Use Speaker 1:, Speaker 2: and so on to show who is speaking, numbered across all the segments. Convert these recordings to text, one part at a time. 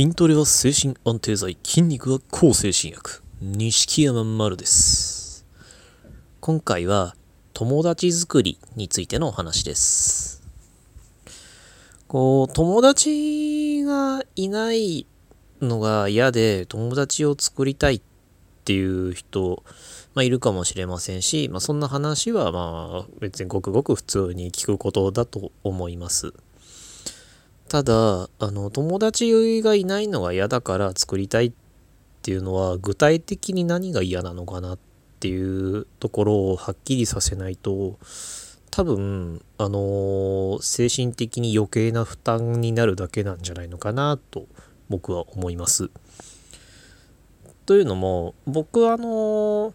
Speaker 1: 筋トレは精神安定剤、筋肉は抗精神薬。錦山丸です。今回は友達作りについてのお話です。こう、友達がいないのが嫌で友達を作りたいっていう人、まあ、いるかもしれませんし、まあ、そんな話はまあ別にごくごく普通に聞くことだと思います。ただあの友達がいないのが嫌だから作りたいっていうのは具体的に何が嫌なのかなっていうところをはっきりさせないと多分あの精神的に余計な負担になるだけなんじゃないのかなと僕は思います。というのも僕はあの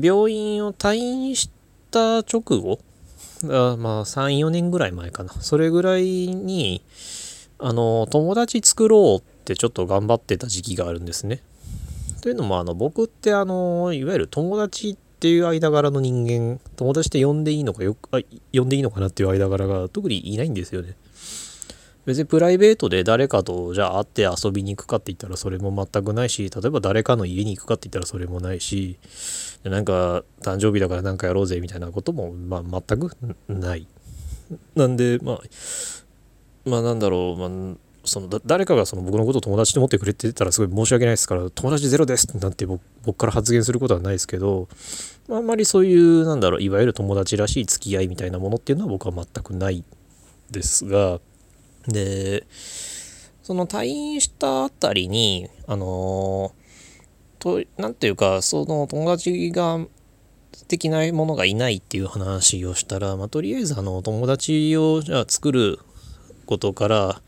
Speaker 1: 病院を退院した直後あまあ34年ぐらい前かなそれぐらいにあの友達作ろうってちょっと頑張ってた時期があるんですね。というのもあの僕ってあのいわゆる友達っていう間柄の人間友達って呼んでいいのかよくあ呼んでいいのかなっていう間柄が特にいないんですよね。別にプライベートで誰かとじゃあ会って遊びに行くかって言ったらそれも全くないし例えば誰かの家に行くかって言ったらそれもないしなんか誕生日だから何かやろうぜみたいなことも、まあ、全くない。なんでまあまあなんだろう、まあ、その誰かがその僕のことを友達と思ってくれてたらすごい申し訳ないですから友達ゼロですなんて僕僕から発言することはないですけど、まあ、あんまりそういうなんだろういわゆる友達らしい付き合いみたいなものっていうのは僕は全くないですがでその退院したあたりにあのとなんていうかその友達が的なものがいないっていう話をしたら、まあ、とりあえずあの友達をじゃあ作ることから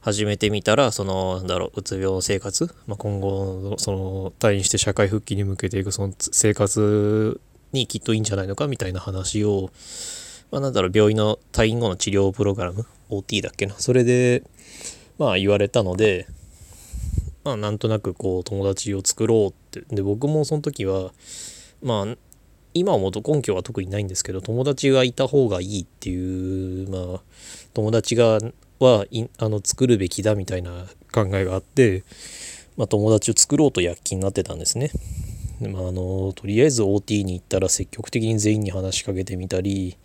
Speaker 1: 始めてみたらそのなんだろううつ病生活、まあ、今後その退院して社会復帰に向けていくその生活にきっといいんじゃないのかみたいな話を、まあ、なんだろう病院の退院後の治療プログラム？OT だっけな？それでまあ言われたのでまあなんとなくこう友達を作ろうって。で僕もその時はまあ今思うと根拠は特にないんですけど友達がいた方がいいっていうまあ友達がはあの作るべきだみたいな考えがあって、まあ、友達を作ろうと躍起になってたんですね。まあ、あのとりあえず OT に行ったら積極的に全員に話しかけてみたり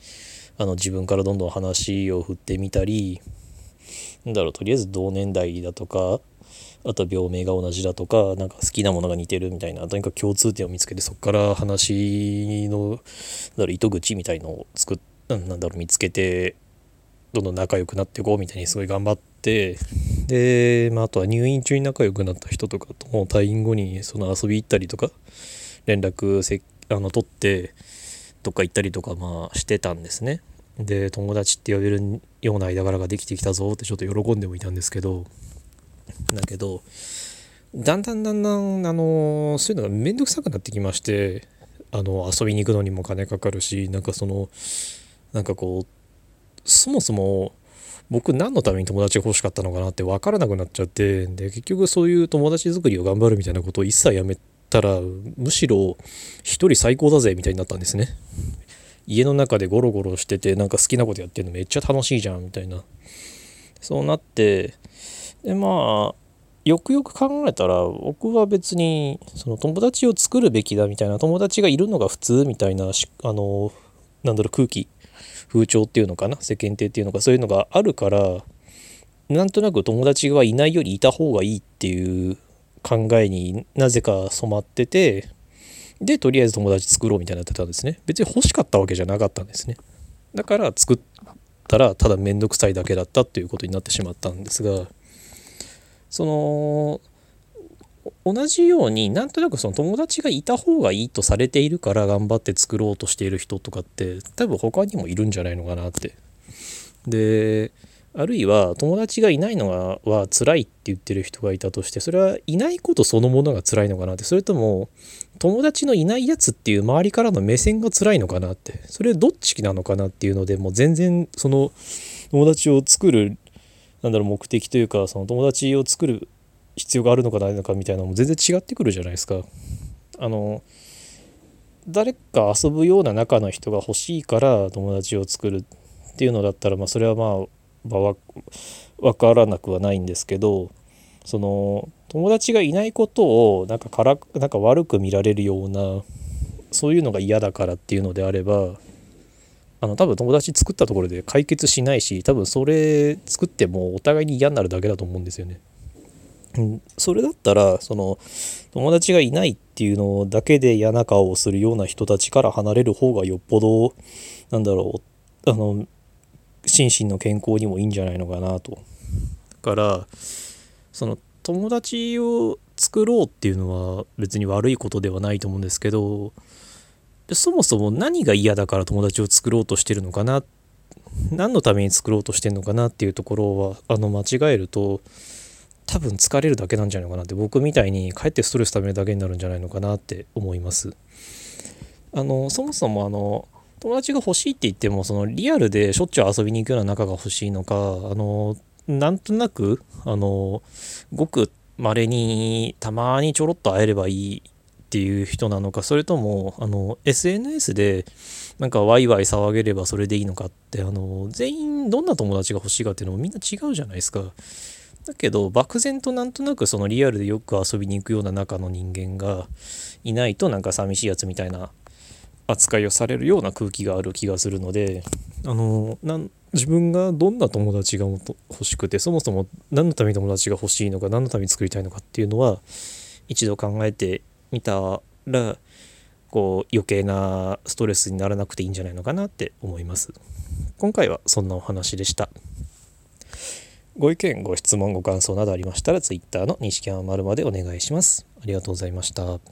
Speaker 1: あの自分からどんどん話を振ってみたりなんだろうとりあえず同年代だとかあと病名が同じだとかなんか好きなものが似てるみたいなとにかく共通点を見つけてそこから話のだろう糸口みたいのを作っなんだろう見つけてどんどん仲良くなっていこうみたいにすごい頑張ってで、まあ、あとは入院中に仲良くなった人とかとも退院後にその遊び行ったりとか連絡せあの取ってどっか行ったりとかまあしてたんですね。で友達って呼べるような間柄ができてきたぞってちょっと喜んでもいたんですけどだけどだんだんだんだんあのそういうのが面倒くさくなってきましてあの遊びに行くのにも金かかるしなんかそのなんかこうそもそも僕何のために友達が欲しかったのかなって分からなくなっちゃってで結局そういう友達作りを頑張るみたいなことを一切やめたらむしろ一人最高だぜみたいになったんですね。家の中でゴロゴロしててなんか好きなことやってるのめっちゃ楽しいじゃんみたいな。そうなってでまあよくよく考えたら僕は別にその友達を作るべきだみたいな友達がいるのが普通みたいなあのなんだろう空気風潮っていうのかな世間体っていうのかそういうのがあるからなんとなく友達がいないよりいた方がいいっていう考えになぜか染まっててでとりあえず友達作ろうみたいになってたんですね別に欲しかったわけじゃなかったんですねだから作ったらただ面倒くさいだけだったっていうことになってしまったんですがその同じようになんとなくその友達がいた方がいいとされているから頑張って作ろうとしている人とかって多分他にもいるんじゃないのかなって。であるいは友達がいないのがは辛いって言ってる人がいたとしてそれはいないことそのものが辛いのかなってそれとも友達のいないやつっていう周りからの目線が辛いのかなってそれどっちなのかなっていうのでもう全然その友達を作るなんだろう目的というかその友達を作る必要があるのかないのかみたいなのも全然違ってくるじゃないですか。あの誰か遊ぶような仲の人が欲しいから友達を作るっていうのだったら、まあ、それはまあ、まあ、わからなくはないんですけどその友達がいないことをなんかからなんか悪く見られるようなそういうのが嫌だからっていうのであればあの多分友達作ったところで解決しないし多分それ作ってもお互いに嫌になるだけだと思うんですよね。うん、それだったらその友達がいないっていうのだけで嫌な顔をするような人たちから離れる方がよっぽどなんだろうあの心身の健康にもいいんじゃないのかなと。だからその友達を作ろうっていうのは別に悪いことではないと思うんですけどそもそも何が嫌だから友達を作ろうとしてるのかな何のために作ろうとしてるのかなっていうところはあの間違えると多分疲れるだけなんじゃないのかなって僕みたいにかえってストレスためるだけになるんじゃないのかなって思いますあのそもそもあの友達が欲しいって言ってもそのリアルでしょっちゅう遊びに行くような仲が欲しいのかあのなんとなくあのごく稀にたまにちょろっと会えればいいっていう人なのかそれともあの SNS でなんかワイワイ騒げればそれでいいのかってあの全員どんな友達が欲しいかっていうのもみんな違うじゃないですか。だけど漠然となんとなくそのリアルでよく遊びに行くような中の人間がいないとなんか寂しいやつみたいな扱いをされるような空気がある気がするのであのなん自分がどんな友達が欲しくてそもそも何のために友達が欲しいのか何のために作りたいのかっていうのは一度考えてみたらこう余計なストレスにならなくていいんじゃないのかなって思います。今回はそんなお話でした。ご意見ご質問ご感想などありましたら Twitter の西山丸までお願いします。ありがとうございました。